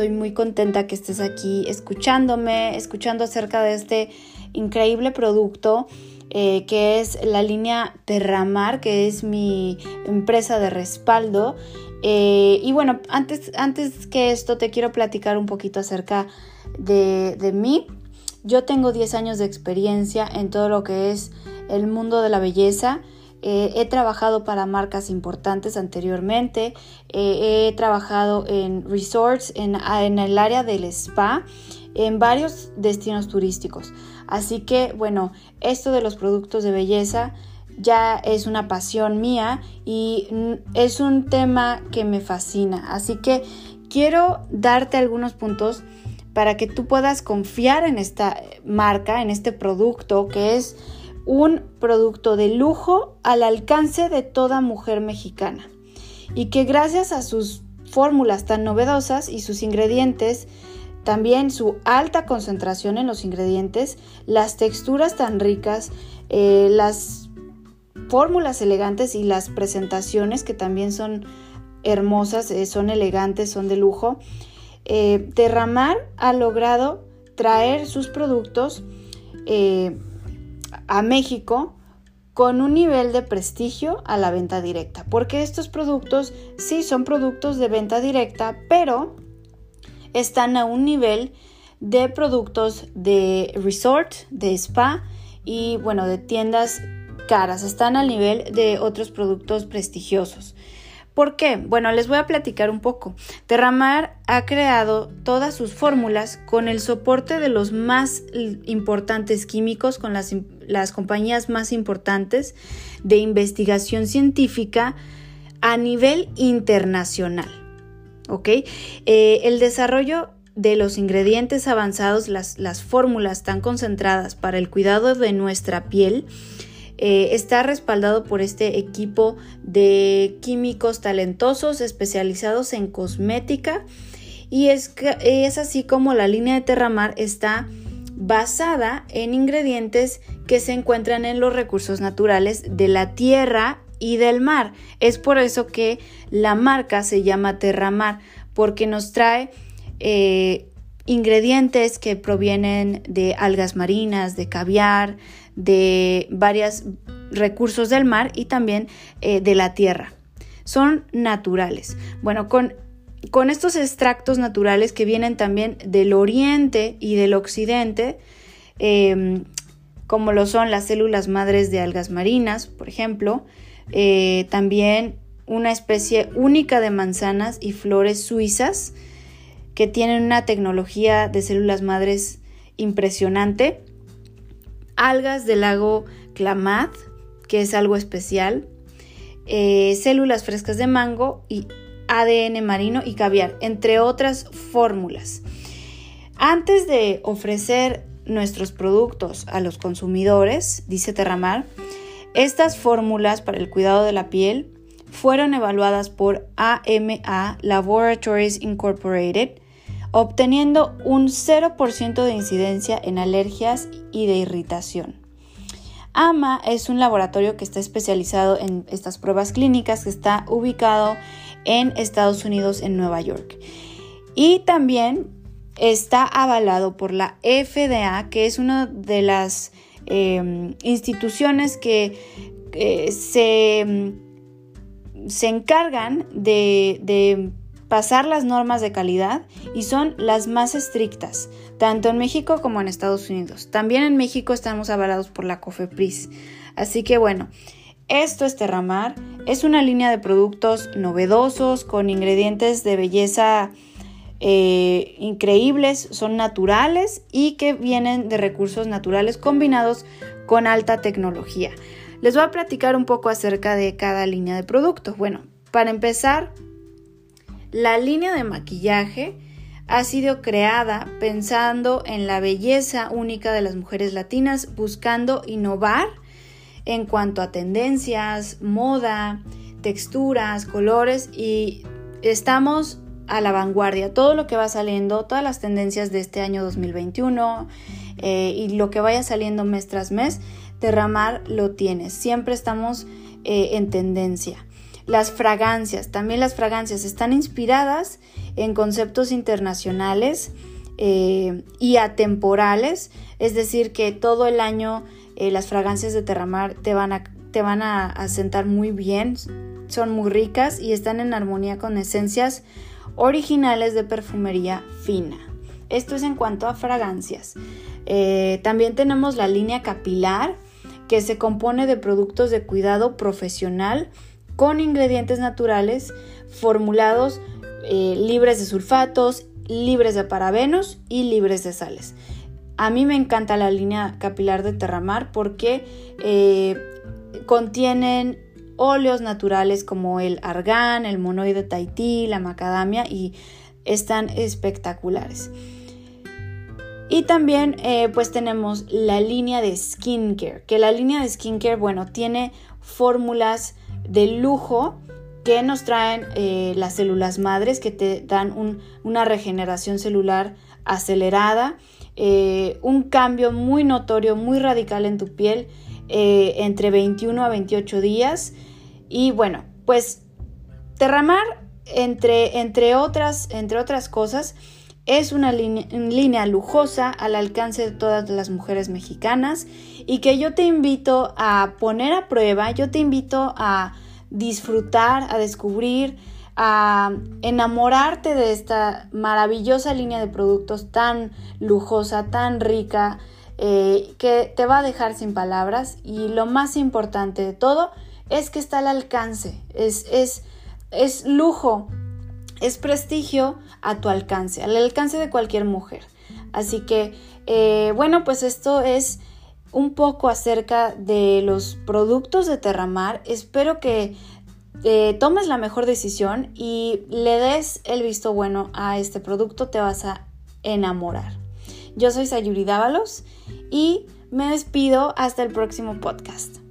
Estoy muy contenta que estés aquí escuchándome, escuchando acerca de este increíble producto eh, que es la línea Terramar, que es mi empresa de respaldo. Eh, y bueno, antes, antes que esto te quiero platicar un poquito acerca de, de mí. Yo tengo 10 años de experiencia en todo lo que es el mundo de la belleza. Eh, he trabajado para marcas importantes anteriormente. Eh, he trabajado en resorts, en, en, el área del spa, en varios destinos turísticos. Así que, bueno, esto de los productos de belleza ya es una pasión mía y es un tema que me fascina. Así que quiero darte algunos puntos para que tú puedas confiar en esta marca, en este producto que es un producto de lujo al alcance de toda mujer mexicana. Y que gracias a sus fórmulas tan novedosas y sus ingredientes, también su alta concentración en los ingredientes, las texturas tan ricas, eh, las fórmulas elegantes y las presentaciones que también son hermosas, eh, son elegantes, son de lujo, eh, Derramar ha logrado traer sus productos a México con un nivel de prestigio a la venta directa, porque estos productos sí son productos de venta directa, pero están a un nivel de productos de resort, de spa y bueno, de tiendas caras, están al nivel de otros productos prestigiosos. ¿Por qué? Bueno, les voy a platicar un poco. Terramar ha creado todas sus fórmulas con el soporte de los más importantes químicos, con las, las compañías más importantes de investigación científica a nivel internacional. ¿Ok? Eh, el desarrollo de los ingredientes avanzados, las, las fórmulas tan concentradas para el cuidado de nuestra piel, eh, está respaldado por este equipo de químicos talentosos especializados en cosmética y es, es así como la línea de Terramar está basada en ingredientes que se encuentran en los recursos naturales de la tierra y del mar. Es por eso que la marca se llama Terramar, porque nos trae eh, ingredientes que provienen de algas marinas, de caviar, de varios recursos del mar y también eh, de la tierra. Son naturales. Bueno, con, con estos extractos naturales que vienen también del oriente y del occidente, em, como lo son las células madres de algas marinas, por ejemplo, eh, también una especie única de manzanas y flores suizas que tienen una tecnología de células madres impresionante algas del lago Klamath, que es algo especial, eh, células frescas de mango y ADN marino y caviar, entre otras fórmulas. Antes de ofrecer nuestros productos a los consumidores, dice Terramar, estas fórmulas para el cuidado de la piel fueron evaluadas por AMA Laboratories Incorporated obteniendo un 0% de incidencia en alergias y de irritación. AMA es un laboratorio que está especializado en estas pruebas clínicas que está ubicado en Estados Unidos, en Nueva York. Y también está avalado por la FDA, que es una de las em, instituciones que eh, se, se, encargan de pasar las normas de calidad y son las más estrictas, tanto en México como en Estados Unidos. También en México estamos avalados por la COFEPRIS. Así que bueno, esto es Terramar, es una línea de productos novedosos con ingredientes de belleza eh, increíbles, son naturales y que vienen de recursos naturales combinados con alta tecnología. Les voy a platicar un poco acerca de cada línea de productos. Bueno, para empezar, la línea de maquillaje ha sido creada pensando en la belleza única de las mujeres latinas, buscando innovar en cuanto a tendencias, moda, texturas, colores y estamos a la vanguardia. Todo lo que va saliendo, todas las tendencias de este año 2021 eh, y lo que vaya saliendo mes tras mes, Derramar lo tiene. Siempre estamos eh, en tendencia. Las fragancias, también las fragancias están inspiradas en conceptos internacionales eh, y atemporales, es decir, que todo el año eh, las fragancias de Terramar te van a, te van a, sentar muy bien, son muy ricas y están en armonía con esencias originales de perfumería fina. Esto es en cuanto a fragancias. Eh, también tenemos la línea capilar, que se compone de productos de cuidado profesional con ingredientes naturales formulados libres de sulfatos, libres de parabenos y libres de sales. A mí me encanta la línea capilar de Terramar porque eh, contienen óleos naturales como el argán, el monoide tahití, la macadamia y están espectaculares. Y también eh, pues tenemos la línea de skincare, que la línea de skincare, bueno, tiene fórmulas de lujo que nos traen eh, las células madres que te dan una regeneración celular acelerada, eh, un cambio muy notorio, muy radical en tu piel eh, entre 21 a 28 días. Y bueno, pues Terramar, entre, entre, otras, entre otras cosas, es una línea lujosa al alcance de todas las mujeres mexicanas y que yo te invito a poner a prueba, yo te invito a disfrutar, a descubrir, a enamorarte de esta maravillosa línea de productos tan lujosa, tan rica, eh, que te va a dejar sin palabras. Y lo más importante de todo es que está al alcance, es, es, es lujo, es prestigio a tu alcance, al alcance de cualquier mujer. Así que, eh, bueno, pues esto es un poco acerca de los productos de Terramar. Espero que eh, tomes la mejor decisión y le des el visto bueno a este producto, te vas a enamorar. Yo soy Sayuri Dávalos y me despido hasta el próximo podcast.